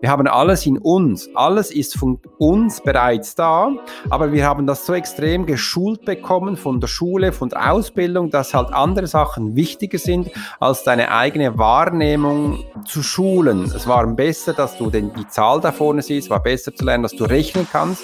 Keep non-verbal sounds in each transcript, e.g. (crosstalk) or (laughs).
Wir haben alles in uns. Alles ist von uns bereits da, aber wir haben das so extrem geschult bekommen von der Schule, von der Ausbildung, dass halt andere Sachen wichtiger sind, als deine eigene Wahrnehmung zu schulen. Es war besser, dass du den, die Zahl da vorne siehst, war besser zu lernen, dass du rechnen kannst.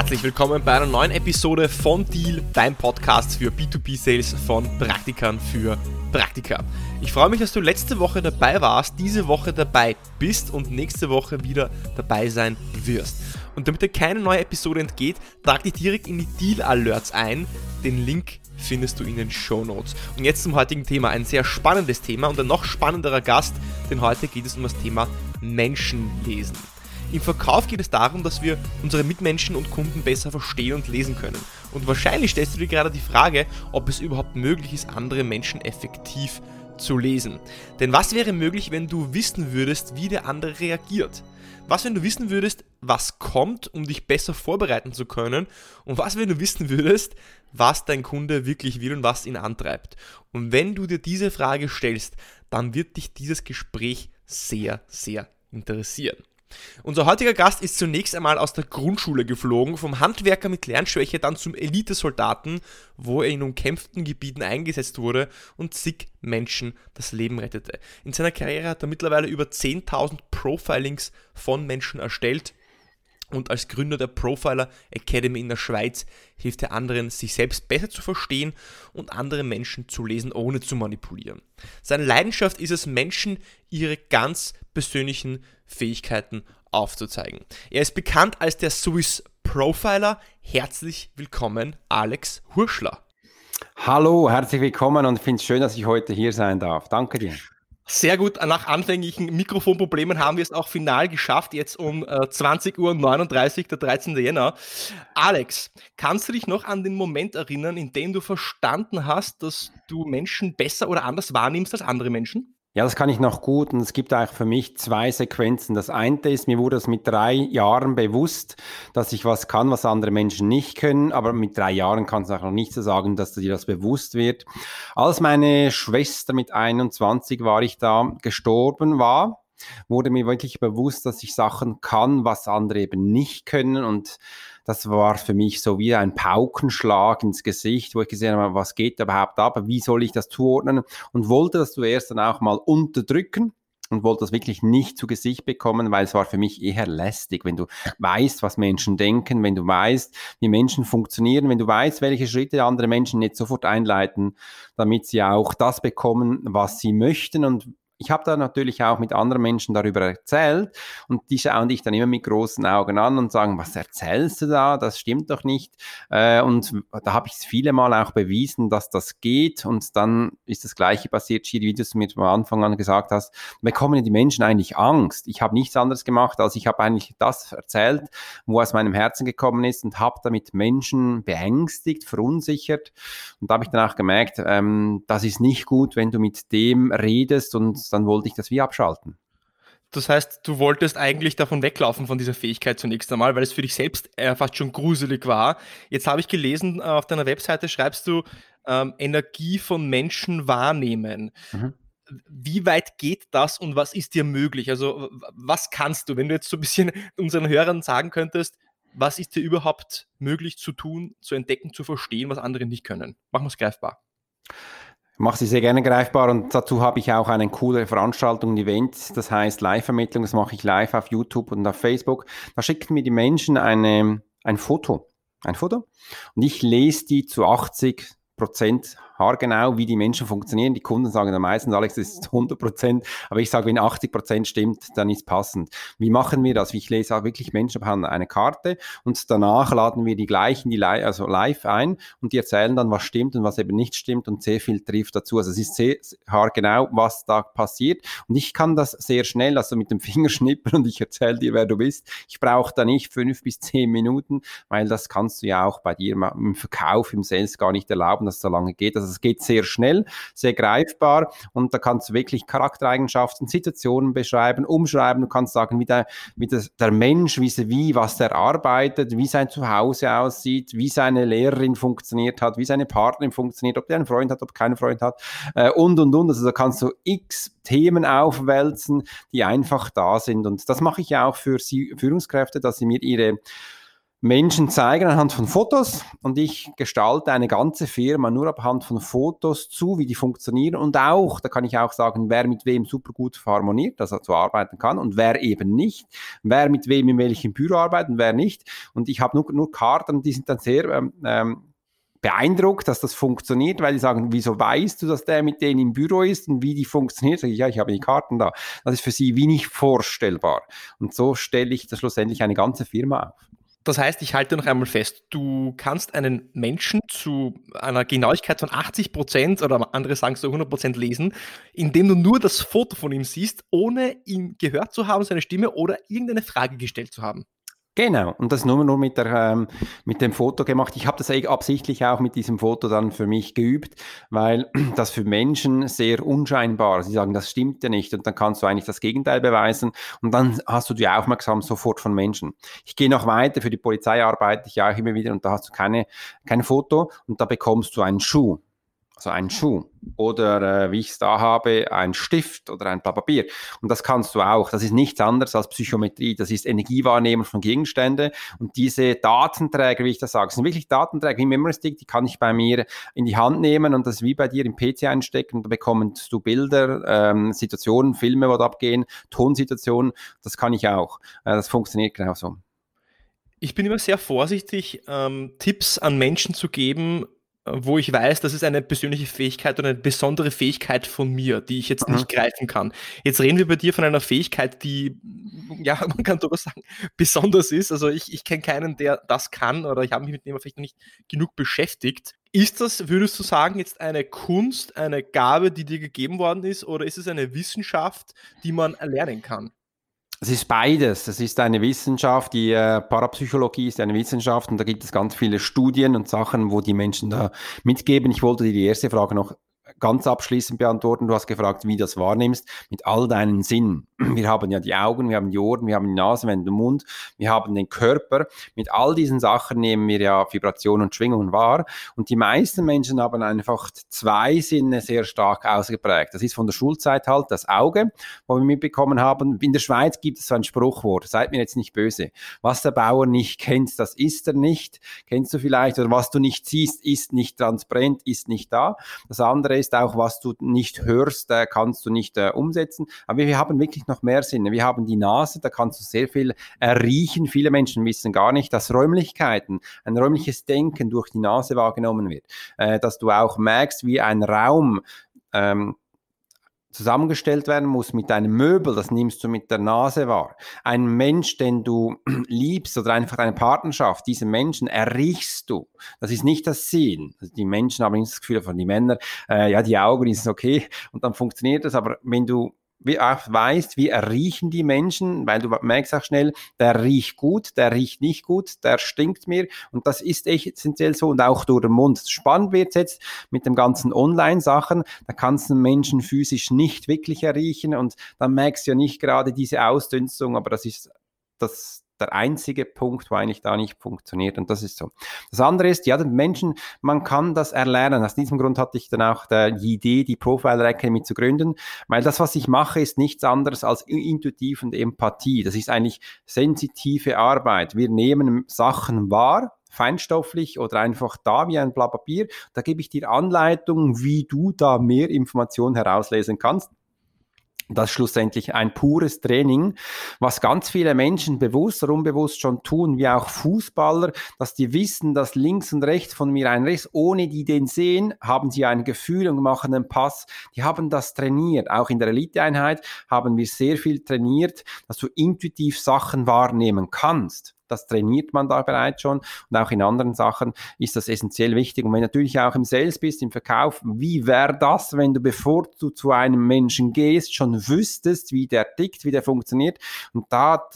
Herzlich willkommen bei einer neuen Episode von Deal, dein Podcast für B2B-Sales von Praktikern für Praktika. Ich freue mich, dass du letzte Woche dabei warst, diese Woche dabei bist und nächste Woche wieder dabei sein wirst. Und damit dir keine neue Episode entgeht, trag dich direkt in die Deal Alerts ein. Den Link findest du in den Show Notes. Und jetzt zum heutigen Thema. Ein sehr spannendes Thema und ein noch spannenderer Gast, denn heute geht es um das Thema Menschenlesen. Im Verkauf geht es darum, dass wir unsere Mitmenschen und Kunden besser verstehen und lesen können. Und wahrscheinlich stellst du dir gerade die Frage, ob es überhaupt möglich ist, andere Menschen effektiv zu lesen. Denn was wäre möglich, wenn du wissen würdest, wie der andere reagiert? Was, wenn du wissen würdest, was kommt, um dich besser vorbereiten zu können? Und was, wenn du wissen würdest, was dein Kunde wirklich will und was ihn antreibt? Und wenn du dir diese Frage stellst, dann wird dich dieses Gespräch sehr, sehr interessieren. Unser heutiger Gast ist zunächst einmal aus der Grundschule geflogen, vom Handwerker mit Lernschwäche dann zum Elitesoldaten, wo er in umkämpften Gebieten eingesetzt wurde und zig Menschen das Leben rettete. In seiner Karriere hat er mittlerweile über 10.000 Profilings von Menschen erstellt und als Gründer der Profiler Academy in der Schweiz hilft er anderen, sich selbst besser zu verstehen und andere Menschen zu lesen, ohne zu manipulieren. Seine Leidenschaft ist es, Menschen ihre ganz persönlichen Fähigkeiten aufzuzeigen. Er ist bekannt als der Swiss Profiler. Herzlich willkommen, Alex Hurschler. Hallo, herzlich willkommen und ich finde es schön, dass ich heute hier sein darf. Danke dir. Sehr gut, nach anfänglichen Mikrofonproblemen haben wir es auch final geschafft, jetzt um äh, 20.39 Uhr, der 13. Jänner. Alex, kannst du dich noch an den Moment erinnern, in dem du verstanden hast, dass du Menschen besser oder anders wahrnimmst als andere Menschen? Ja, das kann ich noch gut und es gibt eigentlich für mich zwei Sequenzen. Das eine ist, mir wurde es mit drei Jahren bewusst, dass ich was kann, was andere Menschen nicht können, aber mit drei Jahren kannst du auch noch nicht so sagen, dass dir das bewusst wird. Als meine Schwester mit 21 war ich da gestorben war, wurde mir wirklich bewusst, dass ich Sachen kann, was andere eben nicht können und das war für mich so wie ein Paukenschlag ins Gesicht, wo ich gesehen habe, was geht überhaupt ab, wie soll ich das zuordnen? Und wollte das zuerst dann auch mal unterdrücken und wollte das wirklich nicht zu Gesicht bekommen, weil es war für mich eher lästig, wenn du weißt, was Menschen denken, wenn du weißt, wie Menschen funktionieren, wenn du weißt, welche Schritte andere Menschen jetzt sofort einleiten, damit sie auch das bekommen, was sie möchten. Und ich habe da natürlich auch mit anderen Menschen darüber erzählt und die schauen dich dann immer mit großen Augen an und sagen, was erzählst du da? Das stimmt doch nicht. Äh, und da habe ich es viele Mal auch bewiesen, dass das geht und dann ist das Gleiche passiert, wie du es mir am Anfang an gesagt hast, bekommen die Menschen eigentlich Angst. Ich habe nichts anderes gemacht, als ich habe eigentlich das erzählt, wo aus meinem Herzen gekommen ist und habe damit Menschen beängstigt, verunsichert und da habe ich dann auch gemerkt, ähm, das ist nicht gut, wenn du mit dem redest und dann wollte ich das wie abschalten. Das heißt, du wolltest eigentlich davon weglaufen von dieser Fähigkeit zunächst einmal, weil es für dich selbst äh, fast schon gruselig war. Jetzt habe ich gelesen, äh, auf deiner Webseite schreibst du ähm, Energie von Menschen wahrnehmen. Mhm. Wie weit geht das und was ist dir möglich? Also was kannst du, wenn du jetzt so ein bisschen (laughs) unseren Hörern sagen könntest, was ist dir überhaupt möglich zu tun, zu entdecken, zu verstehen, was andere nicht können? Machen wir es greifbar mache sie sehr gerne greifbar und dazu habe ich auch eine coole Veranstaltung, ein Event, das heißt Live-Vermittlung, das mache ich live auf YouTube und auf Facebook. Da schicken mir die Menschen eine, ein Foto, ein Foto und ich lese die zu 80 Prozent haargenau, wie die Menschen funktionieren. Die Kunden sagen am meisten, Alex, das ist 100 Prozent, aber ich sage, wenn 80 Prozent stimmt, dann ist passend. Wie machen wir das? Ich lese auch wirklich Menschen eine Karte und danach laden wir die gleichen, die li also live ein und die erzählen dann, was stimmt und was eben nicht stimmt und sehr viel trifft dazu. Also es ist sehr haargenau, was da passiert und ich kann das sehr schnell, also mit dem (laughs) Finger schnippeln und ich erzähle dir, wer du bist. Ich brauche da nicht fünf bis zehn Minuten, weil das kannst du ja auch bei dir im Verkauf, im Sales gar nicht erlauben, dass es so lange geht. Also Also es geht sehr schnell, sehr greifbar und da kannst du wirklich Charaktereigenschaften, Situationen beschreiben, umschreiben. Du kannst sagen, wie der, wie das, der Mensch, wie, wie was der arbeitet, wie sein Zuhause aussieht, wie seine Lehrerin funktioniert hat, wie seine Partnerin funktioniert, ob der einen Freund hat, ob keinen Freund hat äh, und und und. Also da kannst du x Themen aufwälzen, die einfach da sind. Und das mache ich auch für Sie, Führungskräfte, dass sie mir ihre Menschen zeigen anhand von Fotos und ich gestalte eine ganze Firma nur anhand von Fotos zu, wie die funktionieren und auch, da kann ich auch sagen, wer mit wem super gut harmoniert, dass er so arbeiten kann und wer eben nicht, wer mit wem in welchem Büro arbeitet und wer nicht. Und ich habe nur, nur Karten, die sind dann sehr ähm, ähm beeindruckt, dass das funktioniert, weil die sagen, wieso weißt du, dass der mit denen im Büro ist und wie die funktioniert? Sag ich, ja, ich habe die Karten da. Das ist für sie wie nicht vorstellbar. Und so stelle ich das schlussendlich eine ganze Firma auf. Das heißt, ich halte noch einmal fest, du kannst einen Menschen zu einer Genauigkeit von 80 Prozent oder andere sagen so 100 Prozent lesen, indem du nur das Foto von ihm siehst, ohne ihn gehört zu haben, seine Stimme oder irgendeine Frage gestellt zu haben. Genau, und das nur, nur mit, der, ähm, mit dem Foto gemacht. Ich habe das absichtlich auch mit diesem Foto dann für mich geübt, weil (clears throat) das für Menschen sehr unscheinbar. Sie sagen, das stimmt ja nicht und dann kannst du eigentlich das Gegenteil beweisen und dann hast du die Aufmerksamkeit sofort von Menschen. Ich gehe noch weiter, für die Polizei arbeite ich auch immer wieder und da hast du keine, kein Foto und da bekommst du einen Schuh also ein Schuh oder äh, wie ich es da habe, ein Stift oder ein Blatt Papier. Und das kannst du auch. Das ist nichts anderes als Psychometrie. Das ist Energiewahrnehmung von Gegenständen. Und diese Datenträger, wie ich das sage, sind wirklich Datenträger wie Memory Stick, die kann ich bei mir in die Hand nehmen und das wie bei dir im PC einstecken. Da bekommst du Bilder, ähm, Situationen, Filme, wo abgehen, Tonsituationen. Das kann ich auch. Äh, das funktioniert genauso. Ich bin immer sehr vorsichtig, ähm, Tipps an Menschen zu geben, wo ich weiß, das ist eine persönliche Fähigkeit oder eine besondere Fähigkeit von mir, die ich jetzt mhm. nicht greifen kann. Jetzt reden wir bei dir von einer Fähigkeit, die, ja, (laughs) man kann durchaus sagen, besonders ist. Also ich, ich kenne keinen, der das kann oder ich habe mich mit dem vielleicht noch nicht genug beschäftigt. Ist das, würdest du sagen, jetzt eine Kunst, eine Gabe, die dir gegeben worden ist oder ist es eine Wissenschaft, die man erlernen kann? Es ist beides. Es ist eine Wissenschaft, die äh, Parapsychologie ist eine Wissenschaft und da gibt es ganz viele Studien und Sachen, wo die Menschen da mitgeben. Ich wollte dir die erste Frage noch ganz abschließend beantworten. Du hast gefragt, wie das wahrnimmst mit all deinen Sinnen. Wir haben ja die Augen, wir haben die Ohren, wir haben die Nase, wir haben den Mund, wir haben den Körper. Mit all diesen Sachen nehmen wir ja Vibration und Schwingungen wahr. Und die meisten Menschen haben einfach zwei Sinne sehr stark ausgeprägt. Das ist von der Schulzeit halt das Auge, wo wir mitbekommen haben. In der Schweiz gibt es so ein Spruchwort, seid mir jetzt nicht böse. Was der Bauer nicht kennt, das ist er nicht. Kennst du vielleicht? Oder was du nicht siehst, ist nicht transparent, ist nicht da. Das andere ist auch, was du nicht hörst, äh, kannst du nicht äh, umsetzen. Aber wir haben wirklich noch mehr Sinne. Wir haben die Nase, da kannst du sehr viel riechen. Viele Menschen wissen gar nicht, dass Räumlichkeiten, ein räumliches Denken durch die Nase wahrgenommen wird. Äh, dass du auch merkst, wie ein Raum ähm, zusammengestellt werden muss mit einem Möbel, das nimmst du mit der Nase wahr. Ein Mensch, den du (clears throat) liebst oder einfach eine Partnerschaft, diesen Menschen erriechst du. Das ist nicht das Sehen. Also die Menschen haben nicht das Gefühl von die Männer, äh, ja, die Augen ist okay und dann funktioniert das, aber wenn du wie auch weißt, wie riechen die Menschen, weil du merkst auch schnell, der riecht gut, der riecht nicht gut, der stinkt mir und das ist essentiell so und auch durch den Mund. Spannend wird jetzt mit dem ganzen Online-Sachen, da kannst du Menschen physisch nicht wirklich erriechen und dann merkst du ja nicht gerade diese Ausdünstung, aber das ist das, der einzige Punkt, wo eigentlich da nicht funktioniert. Und das ist so. Das andere ist, ja, den Menschen, man kann das erlernen. Aus diesem Grund hatte ich dann auch die Idee, die Profile Academy zu gründen, weil das, was ich mache, ist nichts anderes als intuitiv und Empathie. Das ist eigentlich sensitive Arbeit. Wir nehmen Sachen wahr, feinstofflich oder einfach da wie ein Blatt Papier. Da gebe ich dir Anleitungen, wie du da mehr Informationen herauslesen kannst. Das schlussendlich ein pures Training, was ganz viele Menschen bewusst oder unbewusst schon tun, wie auch Fußballer, dass die wissen, dass links und rechts von mir ein Riss, ohne die den sehen, haben sie ein Gefühl und machen einen Pass. Die haben das trainiert. Auch in der Eliteeinheit haben wir sehr viel trainiert, dass du intuitiv Sachen wahrnehmen kannst. Das trainiert man da bereits schon. Und auch in anderen Sachen ist das essentiell wichtig. Und wenn du natürlich auch im Sales bist, im Verkauf, wie wäre das, wenn du, bevor du zu einem Menschen gehst, schon wüsstest, wie der tickt, wie der funktioniert? Und da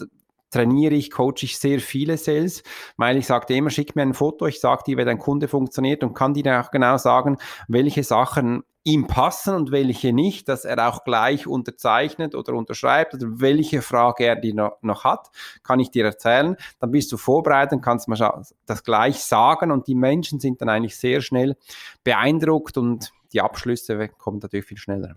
trainiere ich, coache ich sehr viele Sales, weil ich sagte immer, schick mir ein Foto, ich sage dir, wie dein Kunde funktioniert und kann dir auch genau sagen, welche Sachen ihm passen und welche nicht, dass er auch gleich unterzeichnet oder unterschreibt oder welche Frage er die noch, noch hat, kann ich dir erzählen. Dann bist du vorbereitet und kannst mal das gleich sagen und die Menschen sind dann eigentlich sehr schnell beeindruckt und die Abschlüsse kommen natürlich viel schneller.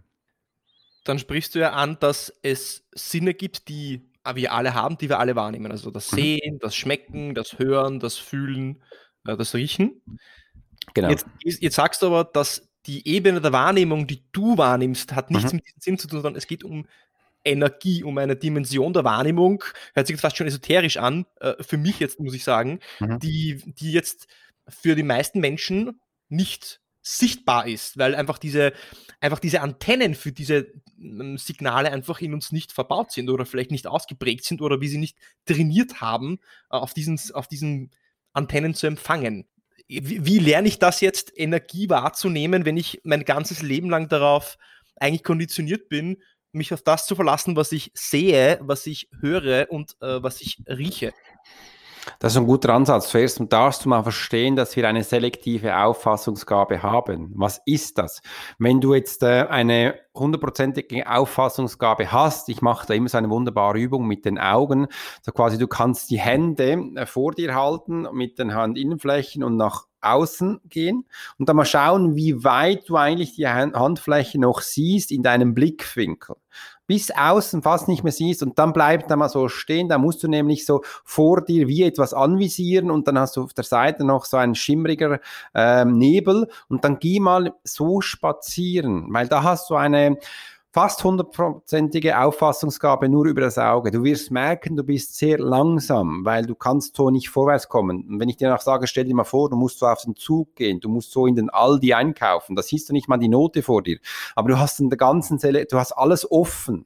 Dann sprichst du ja an, dass es Sinne gibt, die wir alle haben, die wir alle wahrnehmen. Also das mhm. Sehen, das Schmecken, das Hören, das Fühlen, äh, das Riechen. Genau. Jetzt, jetzt sagst du aber, dass die Ebene der Wahrnehmung, die du wahrnimmst, hat nichts mhm. mit diesem Sinn zu tun, sondern es geht um Energie, um eine Dimension der Wahrnehmung, hört sich jetzt fast schon esoterisch an, äh, für mich jetzt muss ich sagen, mhm. die, die jetzt für die meisten Menschen nicht sichtbar ist, weil einfach diese, einfach diese Antennen für diese ähm, Signale einfach in uns nicht verbaut sind oder vielleicht nicht ausgeprägt sind oder wie sie nicht trainiert haben, äh, auf, diesen, auf diesen Antennen zu empfangen wie, wie lerne ich das jetzt, Energie wahrzunehmen, wenn ich mein ganzes Leben lang darauf eigentlich konditioniert bin, mich auf das zu verlassen, was ich sehe, was ich höre und äh, was ich rieche? Das ist ein guter Ansatz. Zuerst darfst du mal verstehen, dass wir eine selektive Auffassungsgabe haben. Was ist das? Wenn du jetzt äh, eine hundertprozentige Auffassungsgabe hast, ich mache da immer so eine wunderbare Übung mit den Augen, so quasi du kannst die Hände äh, vor dir halten mit den Handinnenflächen und nach außen gehen. Und dann mal schauen, wie weit du eigentlich die Handfläche noch siehst in deinem Blickwinkel. Bis außen fast nicht mehr siehst und dann bleibt da mal so stehen, da musst du nämlich so vor dir wie etwas anvisieren und dann hast du auf der Seite noch so ein schimmriger ähm, Nebel. Und dann geh mal so spazieren, weil da hast du eine fast hundertprozentige Auffassungsgabe nur über das Auge. Du wirst merken, du bist sehr langsam, weil du kannst so nicht vorwärts kommen. Und wenn ich dir noch sage, stell dir mal vor, du musst so auf den Zug gehen, du musst so in den Aldi einkaufen, da siehst du nicht mal die Note vor dir, aber du hast in der ganzen Zelle, du hast alles offen.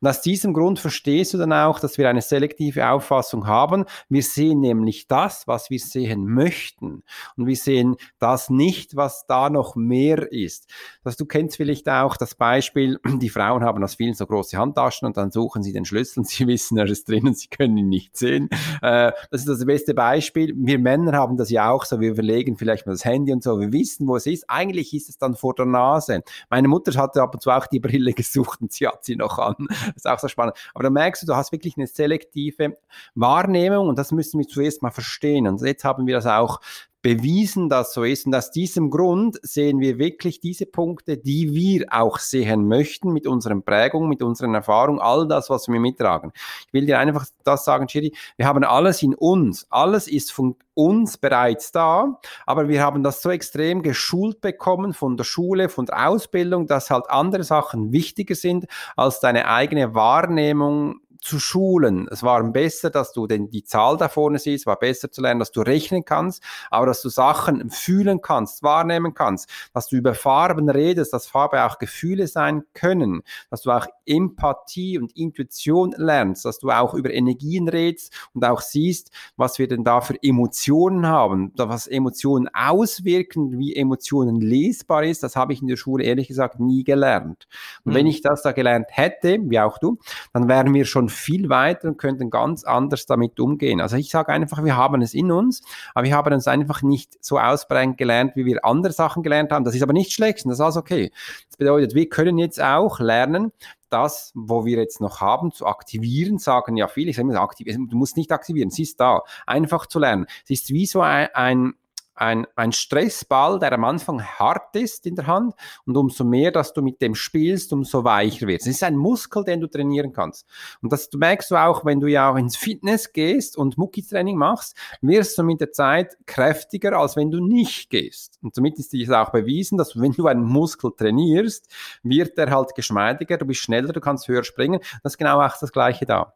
Und aus diesem Grund verstehst du dann auch, dass wir eine selektive Auffassung haben. Wir sehen nämlich das, was wir sehen möchten. Und wir sehen das nicht, was da noch mehr ist. Das, du kennst vielleicht auch das Beispiel, (clears throat) die Frauen haben aus vielen so große Handtaschen und dann suchen sie den Schlüssel und sie (laughs) wissen, er ist drin und sie können ihn nicht sehen. Äh, das ist das beste Beispiel. Wir Männer haben das ja auch so. Wir verlegen vielleicht mal das Handy und so. Wir wissen, wo es ist. Eigentlich ist es dann vor der Nase. Meine Mutter hatte ab und zu auch die Brille (laughs) gesucht und sie hat sie noch an. Das (laughs) ist auch so spannend. Aber da merkst du, du hast wirklich eine selektive Wahrnehmung und das müssen wir zuerst mal verstehen. Und jetzt haben wir das auch bewiesen, dass so ist. Und aus diesem Grund sehen wir wirklich diese Punkte, die wir auch sehen möchten mit unseren Prägungen, mit unseren Erfahrungen, all das, was wir mittragen. Ich will dir einfach das sagen, Chiri, wir haben alles in uns. Alles ist von uns bereits da, aber wir haben das so extrem geschult bekommen von der Schule, von der Ausbildung, dass halt andere Sachen wichtiger sind als deine eigene Wahrnehmung zu schulen. Es war besser, dass du denn die Zahl da vorne siehst, war besser zu lernen, dass du rechnen kannst, aber dass du Sachen fühlen kannst, wahrnehmen kannst, dass du über Farben redest, dass Farbe auch Gefühle sein können, dass du auch Empathie und Intuition lernst, dass du auch über Energien redest und auch siehst, was wir denn da für Emotionen haben, was Emotionen auswirken, wie Emotionen lesbar ist, das habe ich in der Schule ehrlich gesagt nie gelernt. Und mhm. wenn ich das da gelernt hätte, wie auch du, dann wären wir schon viel weiter und könnten ganz anders damit umgehen. Also ich sage einfach, wir haben es in uns, aber wir haben es einfach nicht so ausprägend gelernt, wie wir andere Sachen gelernt haben. Das ist aber nicht schlecht und das ist alles okay. Das bedeutet, wir können jetzt auch lernen, das, wo wir jetzt noch haben, zu aktivieren, sagen ja viele, ich sage immer, aktivieren, du musst nicht aktivieren, sie ist da, einfach zu lernen. Es ist wie so ein, ein ein, ein Stressball, der am Anfang hart ist in der Hand und umso mehr, dass du mit dem spielst, umso weicher wird es. Ist ein Muskel, den du trainieren kannst. Und das merkst du auch, wenn du ja auch ins Fitness gehst und Mucki-Training machst, wirst du mit der Zeit kräftiger, als wenn du nicht gehst. Und somit ist dies auch bewiesen, dass wenn du einen Muskel trainierst, wird er halt geschmeidiger, du bist schneller, du kannst höher springen. Das ist genau auch das Gleiche da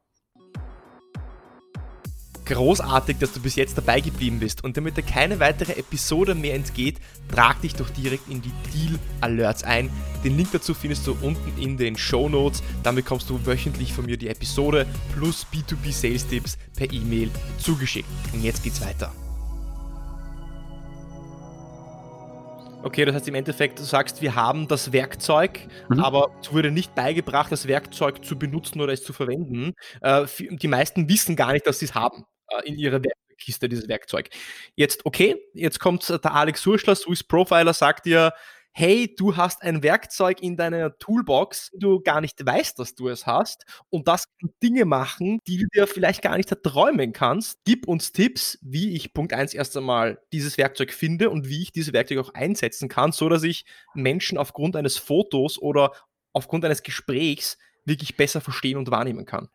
großartig, dass du bis jetzt dabei geblieben bist. Und damit dir keine weitere Episode mehr entgeht, trag dich doch direkt in die Deal Alerts ein. Den Link dazu findest du unten in den Show Notes. Dann bekommst du wöchentlich von mir die Episode plus B2B Sales Tipps per E-Mail zugeschickt. Und jetzt geht's weiter. Okay, das heißt im Endeffekt, du sagst, wir haben das Werkzeug, mhm. aber es wurde nicht beigebracht, das Werkzeug zu benutzen oder es zu verwenden. Äh, die meisten wissen gar nicht, dass sie es haben in ihrer Werkzeukkiste, dieses Werkzeug. Jetzt, okay, jetzt kommt der Alex Surschler, Swiss Profiler, sagt dir, hey, du hast ein Werkzeug in deiner Toolbox, du gar nicht weißt, dass du es hast und das kann Dinge machen, die du dir vielleicht gar nicht erträumen kannst. Gib uns Tipps, wie ich Punkt 1 erst einmal dieses Werkzeug finde und wie ich dieses Werkzeug auch einsetzen kann, so dass ich Menschen aufgrund eines Fotos oder aufgrund eines Gesprächs wirklich besser verstehen und wahrnehmen kann.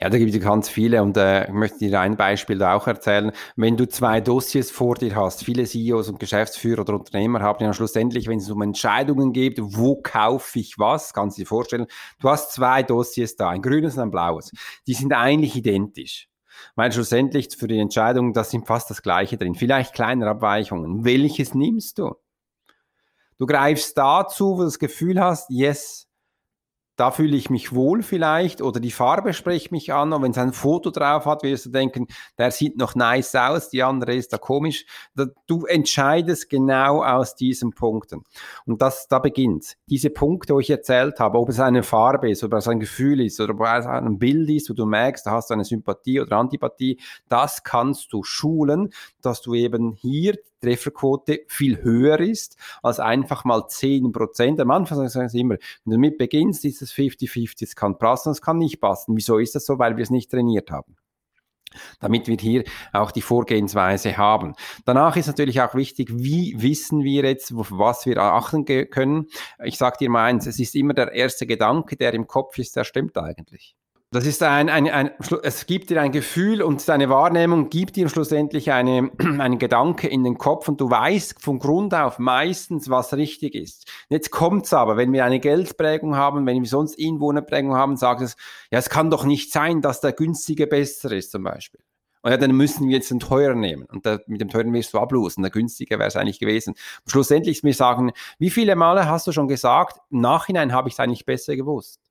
Ja, da gibt es ganz viele und äh, ich möchte dir ein Beispiel da auch erzählen. Wenn du zwei Dossiers vor dir hast, viele CEOs und Geschäftsführer oder Unternehmer haben ja schlussendlich, wenn es um Entscheidungen geht, wo kaufe ich was, kannst du dir vorstellen, du hast zwei Dossiers da, ein grünes und ein blaues. Die sind eigentlich identisch. Weil schlussendlich für die Entscheidung, das sind fast das gleiche drin. Vielleicht kleinere Abweichungen. Welches nimmst du? Du greifst dazu, wo du das Gefühl hast, yes, da fühle ich mich wohl vielleicht oder die Farbe spricht mich an und wenn es ein Foto drauf hat, wirst du denken, der sieht noch nice aus, die andere ist da komisch. Du entscheidest genau aus diesen Punkten. Und das, da beginnt. Diese Punkte, wo ich erzählt habe, ob es eine Farbe ist, oder es ein Gefühl ist oder ob es ein Bild ist, wo du merkst, da hast du eine Sympathie oder Antipathie, das kannst du schulen, dass du eben hier Trefferquote viel höher ist als einfach mal 10 Prozent. Am Anfang sagen sie immer, wenn du damit beginnst, ist es 50-50, es kann passen, es kann nicht passen. Wieso ist das so? Weil wir es nicht trainiert haben damit wir hier auch die Vorgehensweise haben. Danach ist natürlich auch wichtig, wie wissen wir jetzt, was wir achten können. Ich sage dir mal eins, es ist immer der erste Gedanke, der im Kopf ist, der stimmt eigentlich. Das ist ein, ein, ein, es gibt dir ein Gefühl und deine Wahrnehmung gibt dir schlussendlich eine, (clears throat) einen Gedanke in den Kopf und du weißt von Grund auf meistens, was richtig ist. Jetzt kommt's aber, wenn wir eine Geldprägung haben, wenn wir sonst Einwohnerprägung haben, sagt es, ja, es kann doch nicht sein, dass der günstige besser ist zum Beispiel. Und ja, dann müssen wir jetzt den teuren nehmen. Und da, mit dem teuren wirst du ablosen. Der günstige wäre es eigentlich gewesen. Und schlussendlich mir sagen, wie viele Male hast du schon gesagt, im Nachhinein habe ich es eigentlich besser gewusst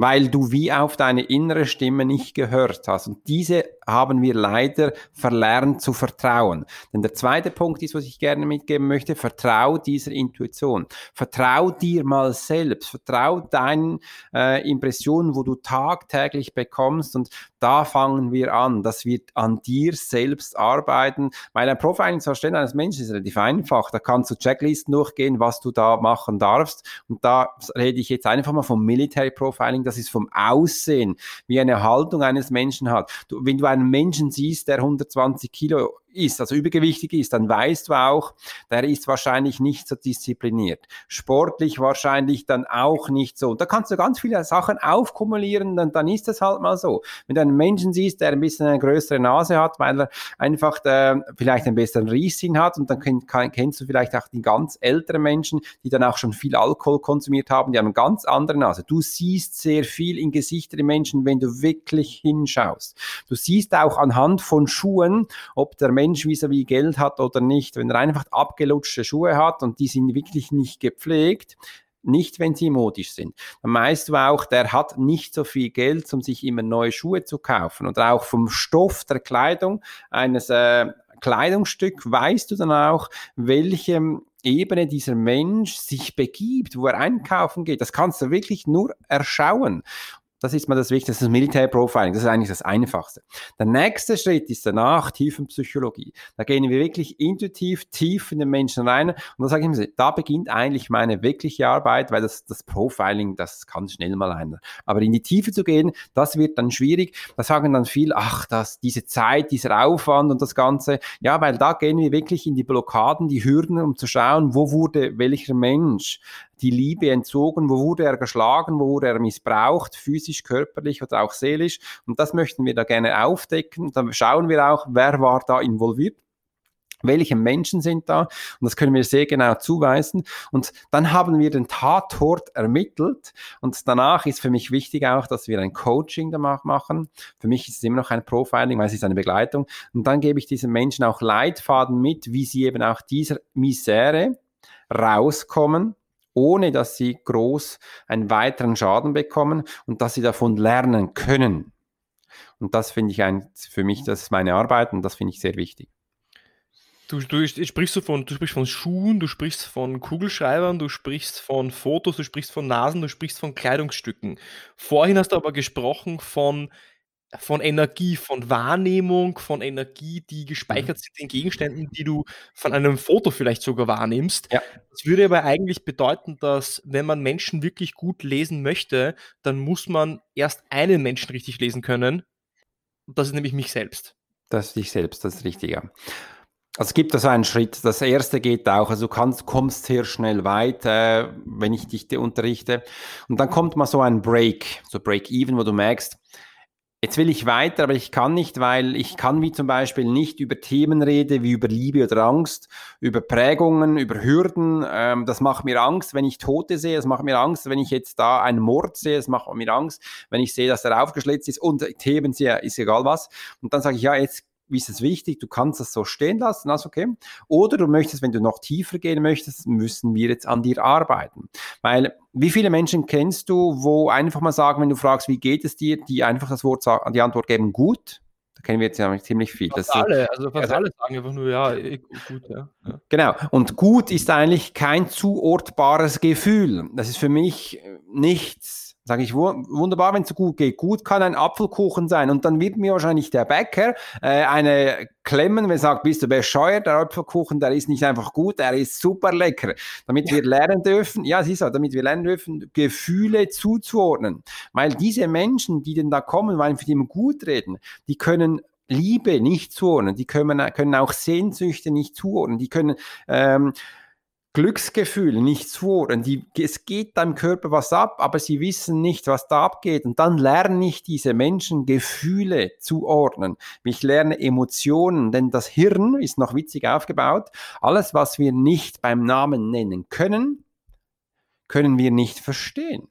weil du wie auf deine innere Stimme nicht gehört hast. Und diese haben wir leider verlernt zu vertrauen. Denn der zweite Punkt ist, was ich gerne mitgeben möchte, vertrau dieser Intuition. Vertrau dir mal selbst, vertrau deinen äh, Impressionen, wo du tagtäglich bekommst und da fangen wir an, dass wir an dir selbst arbeiten, weil ein Profiling zu erstellen eines Menschen ist relativ einfach. Da kannst du Checklisten durchgehen, was du da machen darfst. Und da rede ich jetzt einfach mal vom Military Profiling. Das ist vom Aussehen, wie eine Haltung eines Menschen hat. Du, wenn du einen Menschen siehst, der 120 Kilo ist, also übergewichtig ist, dann weißt du auch, der ist wahrscheinlich nicht so diszipliniert. Sportlich wahrscheinlich dann auch nicht so. Und da kannst du ganz viele Sachen aufkumulieren, dann, dann ist das halt mal so. Wenn du einen Menschen siehst, der ein bisschen eine größere Nase hat, weil er einfach äh, vielleicht einen besseren Riechsinn hat und dann kenn, kann, kennst du vielleicht auch die ganz älteren Menschen, die dann auch schon viel Alkohol konsumiert haben, die haben eine ganz andere Nase. Du siehst sehr viel in Gesichter der Menschen, wenn du wirklich hinschaust. Du siehst auch anhand von Schuhen, ob der Mensch vis-à-vis Geld hat oder nicht. Wenn er einfach abgelutschte Schuhe hat und die sind wirklich nicht gepflegt, nicht, wenn sie modisch sind. Dann meinst du auch, der hat nicht so viel Geld, um sich immer neue Schuhe zu kaufen. Oder auch vom Stoff der Kleidung eines äh, Kleidungsstück weißt du dann auch, welche Ebene dieser Mensch sich begibt, wo er einkaufen geht. Das kannst du wirklich nur erschauen. Das ist mal das Wichtigste, das Military Profiling. Das ist eigentlich das Einfachste. Der nächste Schritt ist danach Tiefenpsychologie. Da gehen wir wirklich intuitiv tief in den Menschen rein. Und da sage ich mir, da beginnt eigentlich meine wirkliche Arbeit, weil das, das Profiling, das kann schnell mal einer. Aber in die Tiefe zu gehen, das wird dann schwierig. Da sagen dann viel, ach, das, diese Zeit, dieser Aufwand und das Ganze. Ja, weil da gehen wir wirklich in die Blockaden, die Hürden, um zu schauen, wo wurde welcher Mensch die Liebe entzogen, wo wurde er geschlagen, wo wurde er missbraucht, physisch, körperlich oder auch seelisch. Und das möchten wir da gerne aufdecken. Dann schauen wir auch, wer war da involviert welche Menschen sind da und das können wir sehr genau zuweisen und dann haben wir den Tatort ermittelt und danach ist für mich wichtig auch, dass wir ein Coaching danach machen. Für mich ist es immer noch ein Profiling, weil es ist eine Begleitung und dann gebe ich diesen Menschen auch Leitfaden mit, wie sie eben auch dieser Misere rauskommen ohne dass sie groß einen weiteren Schaden bekommen und dass sie davon lernen können. Und das finde ich ein, für mich, das ist meine Arbeit und das finde ich sehr wichtig. Du, du, sprichst von, du sprichst von Schuhen, du sprichst von Kugelschreibern, du sprichst von Fotos, du sprichst von Nasen, du sprichst von Kleidungsstücken. Vorhin hast du aber gesprochen von, von Energie, von Wahrnehmung, von Energie, die gespeichert mhm. sind in Gegenständen, die du von einem Foto vielleicht sogar wahrnimmst. Ja. Das würde aber eigentlich bedeuten, dass wenn man Menschen wirklich gut lesen möchte, dann muss man erst einen Menschen richtig lesen können. Das ist nämlich mich selbst. Das ist dich selbst, das ist richtig, ja. Also es gibt da so einen Schritt. Das erste geht auch, also du kannst, kommst sehr schnell weit, äh, wenn ich dich unterrichte. Und dann kommt mal so ein Break, so Break-Even, wo du merkst, jetzt will ich weiter, aber ich kann nicht, weil ich kann wie zum Beispiel nicht über Themen reden, wie über Liebe oder Angst, über Prägungen, über Hürden. Ähm, das macht mir Angst, wenn ich Tote sehe. Das macht mir Angst, wenn ich jetzt da einen Mord sehe. Das macht mir Angst, wenn ich sehe, dass er aufgeschlitzt ist und Themen sehe, ist egal was. Und dann sage ich, ja, jetzt ist es wichtig, du kannst das so stehen lassen, das okay. Oder du möchtest, wenn du noch tiefer gehen möchtest, müssen wir jetzt an dir arbeiten. Weil wie viele Menschen kennst du, wo einfach mal sagen, wenn du fragst, wie geht es dir, die einfach das Wort sagen, die Antwort geben, gut. Da kennen wir jetzt ja ziemlich viel. Fast alle, also fast also, alle sagen einfach nur, ja, eh, gut, ja, ja. Genau. Und gut ist eigentlich kein zuortbares Gefühl. Das ist für mich nichts Sage ich, wunderbar, wenn es so gut geht. Gut kann ein Apfelkuchen sein. Und dann wird mir wahrscheinlich der Bäcker äh, eine klemmen, wenn er sagt, bist du bescheuert, der Apfelkuchen, der ist nicht einfach gut, der ist super lecker. Damit wir lernen dürfen, ja, siehst du, damit wir lernen dürfen, Gefühle zuzuordnen. Weil diese Menschen, die denn da kommen, weil wir mit ihm gut reden, die können Liebe nicht zuordnen, die können, können auch Sehnsüchte nicht zuordnen, die können ähm, Glücksgefühl nicht zuordnen. Die, es geht deinem Körper was ab, aber sie wissen nicht, was da abgeht. Und dann lerne ich diese Menschen Gefühle zuordnen. Ich lerne Emotionen, denn das Hirn ist noch witzig aufgebaut. Alles, was wir nicht beim Namen nennen können, können wir nicht verstehen.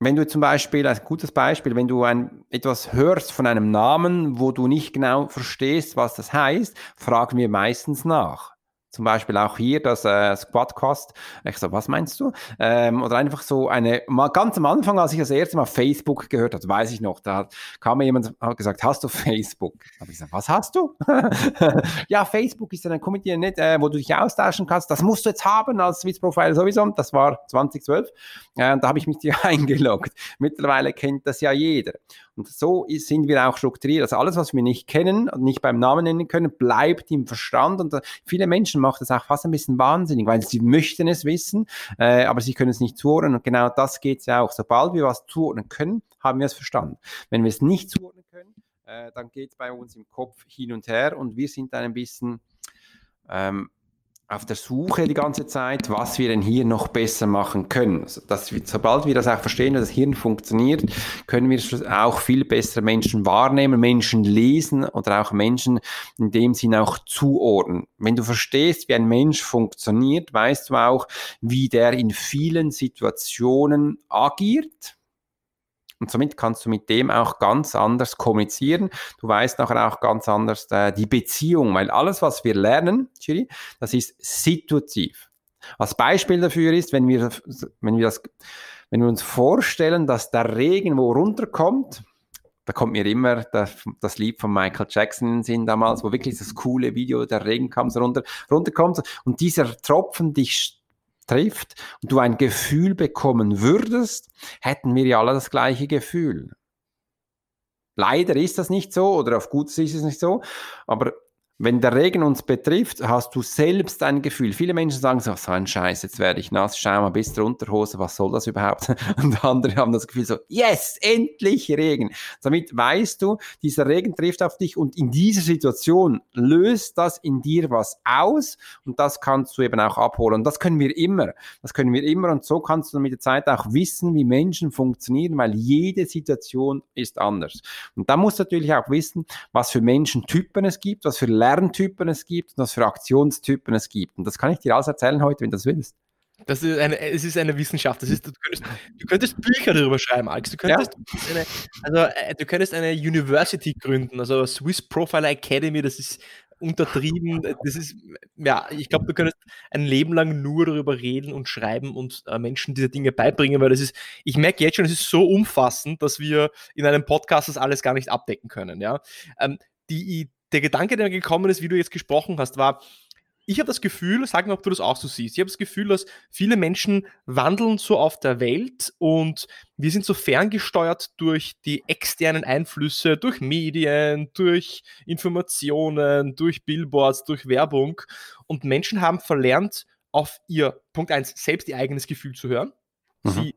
Wenn du zum Beispiel, ein gutes Beispiel, wenn du ein, etwas hörst von einem Namen, wo du nicht genau verstehst, was das heißt, fragen wir meistens nach. Zum Beispiel auch hier das äh, Squadcast. Ich so, was meinst du? Ähm, oder einfach so eine, mal ganz am Anfang, als ich das erste Mal Facebook gehört habe, weiß ich noch, da kam mir jemand hat gesagt, hast du Facebook? Da habe ich gesagt, was hast du? (laughs) ja, Facebook ist eine Community, nicht, äh, wo du dich austauschen kannst. Das musst du jetzt haben als Swiss Profile sowieso. Das war 2012. Äh, da habe ich mich (laughs) hier eingeloggt. Mittlerweile kennt das ja jeder. Und so sind wir auch strukturiert. Also alles, was wir nicht kennen und nicht beim Namen nennen können, bleibt im Verstand. Und äh, viele Menschen machen das auch fast ein bisschen wahnsinnig, weil sie möchten es wissen, äh, aber sie können es nicht zuordnen. Und genau das geht es ja auch. Sobald wir was zuordnen können, haben wir es verstanden. Wenn wir es nicht zuordnen können, äh, dann geht es bei uns im Kopf hin und her und wir sind dann ein bisschen ähm, auf der Suche die ganze Zeit, was wir denn hier noch besser machen können. Also, dass wir, sobald wir das auch verstehen, dass das Hirn funktioniert, können wir auch viel besser Menschen wahrnehmen, Menschen lesen oder auch Menschen in dem Sinn auch zuordnen. Wenn du verstehst, wie ein Mensch funktioniert, weißt du auch, wie der in vielen Situationen agiert und somit kannst du mit dem auch ganz anders kommunizieren. Du weißt nachher auch ganz anders äh, die Beziehung, weil alles, was wir lernen, Chiri, das ist situativ. Als Beispiel dafür ist, wenn wir, wenn wir das, wenn wir uns vorstellen, dass der Regen wo runterkommt, da kommt mir immer das, das Lied von Michael Jackson in den Sinn damals, wo wirklich das coole Video, der Regen kam so runter, runterkommt und dieser Tropfen dich trifft und du ein Gefühl bekommen würdest, hätten wir ja alle das gleiche Gefühl. Leider ist das nicht so oder auf gut ist es nicht so, aber wenn der Regen uns betrifft, hast du selbst ein Gefühl. Viele Menschen sagen so, so ein Scheiß, jetzt werde ich nass, schau mal bis zur Unterhose, was soll das überhaupt? (laughs) Und andere haben das Gefühl so, yes, endlich Regen. Damit weißt du, dieser Regen trifft auf dich und in dieser Situation löst das in dir was aus und das kannst du eben auch abholen. Und das können wir immer. Das können wir immer und so kannst du mit der Zeit auch wissen, wie Menschen funktionieren, weil jede Situation ist anders. Und da musst du natürlich auch wissen, was für Menschentypen es gibt, was für Lerntypen es gibt und was für Aktionstypen es gibt. Und das kann ich dir alles erzählen heute, wenn du das willst. Das ist eine, es ist eine Wissenschaft. Das ist, du, könntest, du könntest Bücher darüber schreiben, Alex. Du könntest, ja. eine, also, äh, du könntest eine University gründen, also Swiss Profile Academy, das ist untertrieben. Das ist, ja, ich glaube, du könntest ein Leben lang nur darüber reden und schreiben und äh, Menschen diese Dinge beibringen, weil das ist, ich merke jetzt schon, es ist so umfassend, dass wir in einem Podcast das alles gar nicht abdecken können. Ja? Ähm, die der Gedanke, der mir gekommen ist, wie du jetzt gesprochen hast, war, ich habe das Gefühl, sag mir, ob du das auch so siehst, ich habe das Gefühl, dass viele Menschen wandeln so auf der Welt und wir sind so ferngesteuert durch die externen Einflüsse, durch Medien, durch Informationen, durch Billboards, durch Werbung und Menschen haben verlernt, auf ihr, Punkt 1, selbst ihr eigenes Gefühl zu hören. Mhm. Sie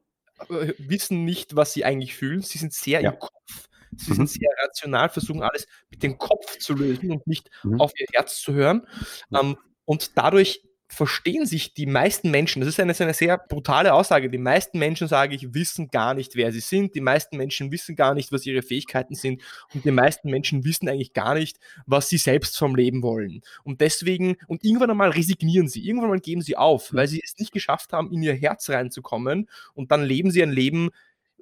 äh, wissen nicht, was sie eigentlich fühlen. Sie sind sehr ja. im Kopf. Sie mhm. sind sehr rational, versuchen alles mit dem Kopf zu lösen und nicht mhm. auf ihr Herz zu hören. Ähm, und dadurch verstehen sich die meisten Menschen, das ist eine, eine sehr brutale Aussage, die meisten Menschen, sage ich, wissen gar nicht, wer sie sind, die meisten Menschen wissen gar nicht, was ihre Fähigkeiten sind und die meisten Menschen wissen eigentlich gar nicht, was sie selbst vom Leben wollen. Und deswegen, und irgendwann einmal resignieren sie, irgendwann einmal geben sie auf, weil sie es nicht geschafft haben, in ihr Herz reinzukommen und dann leben sie ein Leben,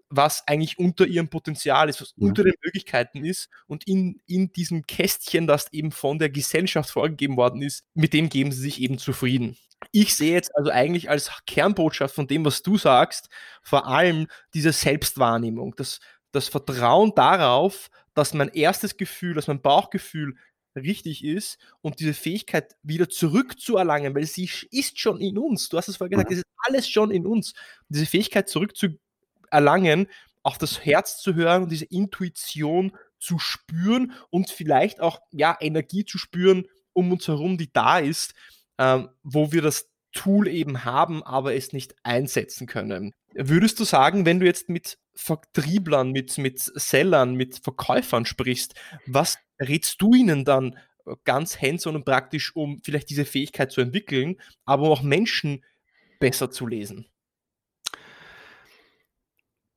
was eigentlich unter ihrem Potenzial ist, was ja. unter den Möglichkeiten ist und in, in diesem Kästchen, das eben von der Gesellschaft vorgegeben worden ist, mit dem geben sie sich eben zufrieden. Ich sehe jetzt also eigentlich als Kernbotschaft von dem, was du sagst, vor allem diese Selbstwahrnehmung, das, das Vertrauen darauf, dass mein erstes Gefühl, dass mein Bauchgefühl richtig ist und diese Fähigkeit wieder zurückzuerlangen, weil sie ist schon in uns. Du hast es vorher gesagt, es ist alles schon in uns. Diese Fähigkeit zurückzuerlangen, erlangen, auf das Herz zu hören und diese Intuition zu spüren und vielleicht auch ja, Energie zu spüren um uns herum, die da ist, ähm, wo wir das Tool eben haben, aber es nicht einsetzen können. Würdest du sagen, wenn du jetzt mit Vertrieblern, mit, mit Sellern, mit Verkäufern sprichst, was rätst du ihnen dann äh, ganz hands-on und praktisch, um vielleicht diese Fähigkeit zu entwickeln, aber auch Menschen besser zu lesen?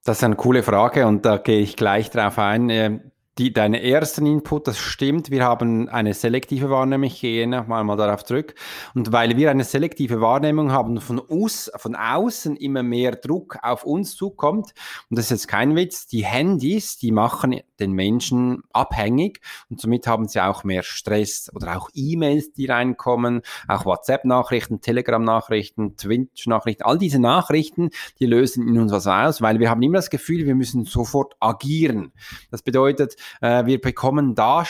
Das ist eine coole Frage und da gehe ich gleich drauf ein. Ähm, die, deine ersten Input, das stimmt, wir haben eine selektive Wahrnehmung, ich gehe nochmal mal darauf zurück. Und weil wir eine selektive Wahrnehmung haben, von, us, von außen immer mehr Druck auf uns zukommt, und das ist jetzt kein Witz, die Handys, die machen den Menschen abhängig. Und somit haben sie auch mehr Stress oder auch E-Mails, die reinkommen, auch WhatsApp-Nachrichten, Telegram-Nachrichten, Twitch-Nachrichten, all diese Nachrichten, die lösen in uns was aus, weil wir haben immer das Gefühl, wir müssen sofort agieren. Das bedeutet, äh, wir bekommen da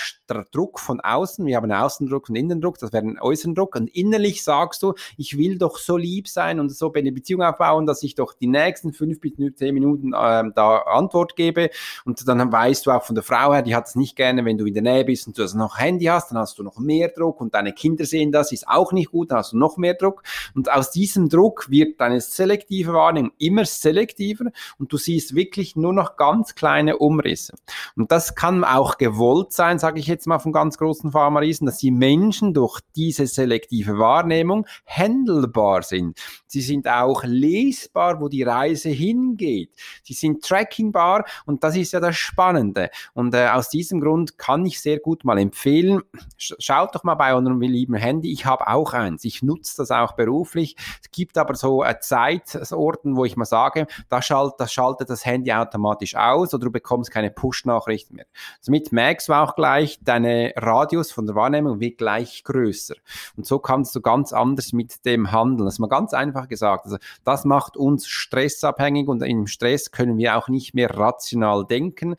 Druck von außen, wir haben Außendruck und Innendruck, das wäre ein äußeren Druck und innerlich sagst du, ich will doch so lieb sein und so eine Beziehung aufbauen, dass ich doch die nächsten fünf bis zehn Minuten äh, da Antwort gebe. Und dann weißt du auch von der Frau her, die hat es nicht gerne, wenn du in der Nähe bist und du also noch Handy hast, dann hast du noch mehr Druck und deine Kinder sehen das, ist auch nicht gut, dann hast du noch mehr Druck und aus diesem Druck wird deine selektive Wahrnehmung immer selektiver und du siehst wirklich nur noch ganz kleine Umrisse und das kann auch gewollt sein, sage ich jetzt mal von ganz großen Pharma-Riesen, dass die Menschen durch diese selektive Wahrnehmung handelbar sind. Sie sind auch lesbar, wo die Reise hingeht. Sie sind trackingbar und das ist ja das Spannende. Und äh, aus diesem Grund kann ich sehr gut mal empfehlen, schaut doch mal bei eurem lieben Handy. Ich habe auch eins. Ich nutze das auch beruflich. Es gibt aber so äh, Zeitorten, wo ich mal sage, da schalt, das schaltet das Handy automatisch aus oder du bekommst keine Push-Nachrichten mehr. Somit merkst du auch gleich, deine Radius von der Wahrnehmung wird gleich größer. Und so kannst du ganz anders mit dem handeln. Das ist mal ganz einfach gesagt. Also das macht uns stressabhängig und im Stress können wir auch nicht mehr rational denken,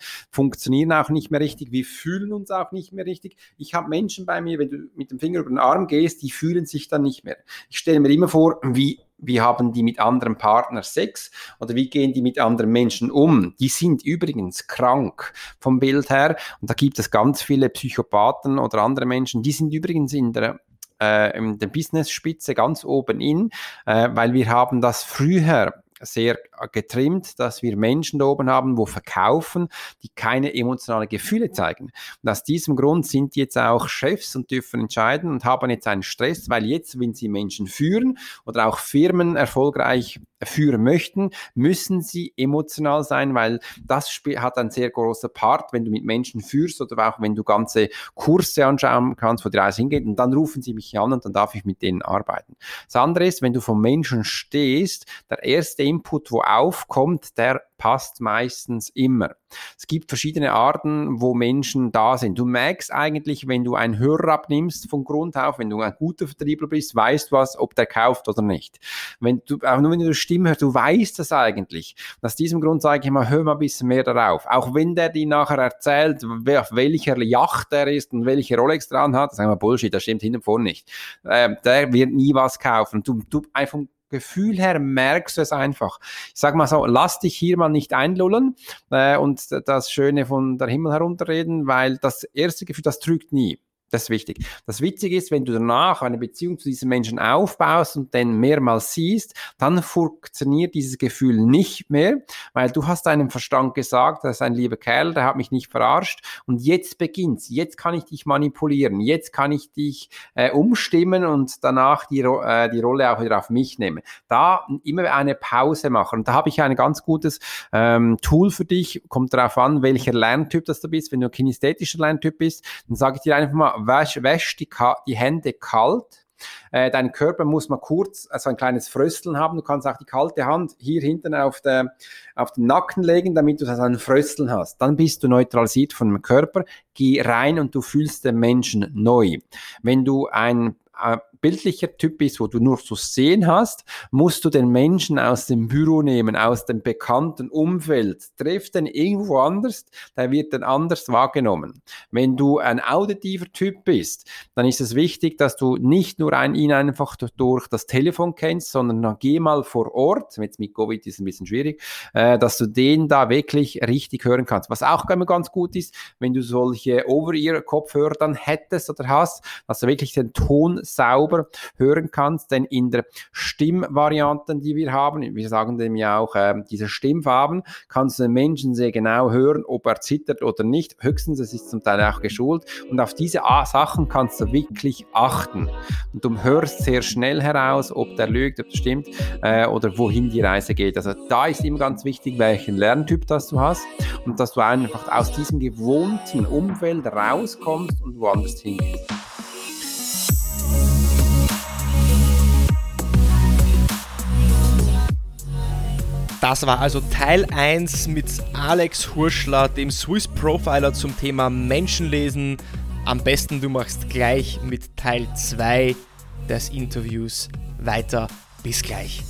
funktionieren auch nicht mehr richtig, wir fühlen uns auch nicht mehr richtig. Ich habe Menschen bei mir, wenn du mit dem Finger über den Arm gehst, die fühlen sich dann nicht mehr. Ich stelle mir immer vor, wie wie haben die mit anderen Partnern Sex oder wie gehen die mit anderen Menschen um. Die sind übrigens krank vom Bild her und da gibt es ganz viele Psychopathen oder andere Menschen, die sind übrigens in der äh, in der Business-Spitze ganz oben in, äh, weil wir haben das früher sehr getrimmt, dass wir Menschen da oben haben, wo verkaufen, die keine emotionalen Gefühle zeigen. Und aus diesem Grund sind jetzt auch Chefs und dürfen entscheiden und haben jetzt einen Stress, weil jetzt, wenn sie Menschen führen oder auch Firmen erfolgreich führen möchten, müssen sie emotional sein, weil das hat einen sehr großen Part, wenn du mit Menschen führst oder auch wenn du ganze Kurse anschauen kannst, wo die Reise hingeht und dann rufen sie mich an und dann darf ich mit denen arbeiten. Das andere ist, wenn du vom Menschen stehst, der erste Input, wo aufkommt, der passt meistens immer. Es gibt verschiedene Arten, wo Menschen da sind. Du merkst eigentlich, wenn du einen Hörer abnimmst von Grund auf, wenn du ein guter Vertriebler bist, weißt du was, ob der kauft oder nicht. Wenn du, auch nur wenn du Stimme hörst, du weißt das eigentlich. Und aus diesem Grund sage ich mal, hör mal ein bisschen mehr darauf. Auch wenn der dir nachher erzählt, auf welcher Yacht er ist und welche Rolex dran hat, sagen wir Bullshit, das stimmt hinten und vorne nicht. Äh, der wird nie was kaufen. Du, du einfach Gefühl her merkst du es einfach. Ich sag mal so, lass dich hier mal nicht einlullen äh, und das Schöne von der Himmel herunterreden, weil das erste Gefühl, das trügt nie. Das ist wichtig. Das Witzige ist, wenn du danach eine Beziehung zu diesem Menschen aufbaust und den mehrmals siehst, dann funktioniert dieses Gefühl nicht mehr, weil du hast deinem Verstand gesagt, das ist ein lieber Kerl, der hat mich nicht verarscht und jetzt beginnt's. Jetzt kann ich dich manipulieren. Jetzt kann ich dich äh, umstimmen und danach die, äh, die Rolle auch wieder auf mich nehmen. Da immer eine Pause machen. Und da habe ich ein ganz gutes ähm, Tool für dich. Kommt darauf an, welcher Lerntyp das du bist. Wenn du ein kinesthetischer Lerntyp bist, dann sage ich dir einfach mal, wäsch, die, die Hände kalt. Äh, dein Körper muss mal kurz also ein kleines Frösteln haben. Du kannst auch die kalte Hand hier hinten auf, der, auf den Nacken legen, damit du das ein Frösteln hast. Dann bist du neutralisiert von dem Körper. Geh rein und du fühlst den Menschen neu. Wenn du ein äh, bildlicher Typ bist, wo du nur zu sehen hast, musst du den Menschen aus dem Büro nehmen, aus dem bekannten Umfeld. Treff den irgendwo anders, der wird dann anders wahrgenommen. Wenn du ein auditiver Typ bist, dann ist es wichtig, dass du nicht nur ein, ihn einfach durch das Telefon kennst, sondern dann geh mal vor Ort, jetzt mit Covid ist es ein bisschen schwierig, äh, dass du den da wirklich richtig hören kannst. Was auch ganz gut ist, wenn du solche Over-Ear-Kopfhörer dann hättest oder hast, dass du wirklich den Ton sauber sauber hören kannst, denn in der Stimmvarianten, die wir haben, wir sagen dem ja auch äh, diese Stimmfarben, kannst du den Menschen sehr genau hören, ob er zittert oder nicht. Höchstens, es ist zum Teil auch geschult und auf diese Sachen kannst du wirklich achten. Und du hörst sehr schnell heraus, ob der lügt, ob das stimmt äh, oder wohin die Reise geht. Also da ist ihm ganz wichtig, welchen Lerntyp das du hast und dass du einfach aus diesem gewohnten Umfeld rauskommst und woanders hingehst. Das war also Teil 1 mit Alex Hurschler, dem Swiss Profiler zum Thema Menschenlesen. Am besten du machst gleich mit Teil 2 des Interviews weiter. Bis gleich.